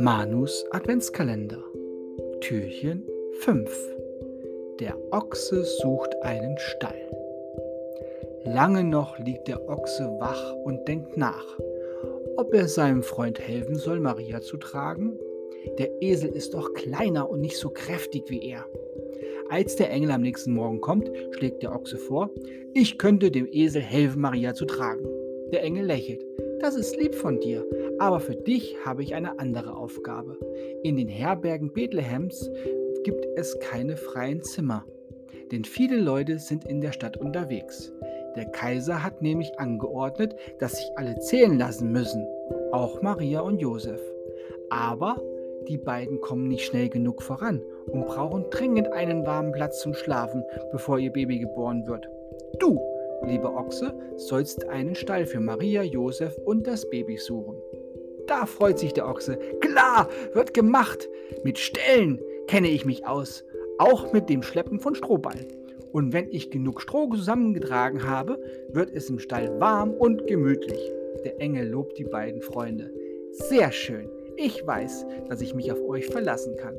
Manus Adventskalender Türchen 5 Der Ochse sucht einen Stall. Lange noch liegt der Ochse wach und denkt nach, ob er seinem Freund helfen soll, Maria zu tragen. Der Esel ist doch kleiner und nicht so kräftig wie er. Als der Engel am nächsten Morgen kommt, schlägt der Ochse vor, ich könnte dem Esel helfen, Maria zu tragen. Der Engel lächelt. Das ist lieb von dir, aber für dich habe ich eine andere Aufgabe. In den Herbergen Bethlehems gibt es keine freien Zimmer, denn viele Leute sind in der Stadt unterwegs. Der Kaiser hat nämlich angeordnet, dass sich alle zählen lassen müssen, auch Maria und Josef. Aber die beiden kommen nicht schnell genug voran und brauchen dringend einen warmen Platz zum Schlafen, bevor ihr Baby geboren wird. Du lieber Ochse, sollst einen Stall für Maria, Josef und das Baby suchen. Da freut sich der Ochse. Klar, wird gemacht. Mit Ställen kenne ich mich aus. Auch mit dem Schleppen von Strohballen. Und wenn ich genug Stroh zusammengetragen habe, wird es im Stall warm und gemütlich. Der Engel lobt die beiden Freunde. Sehr schön. Ich weiß, dass ich mich auf euch verlassen kann.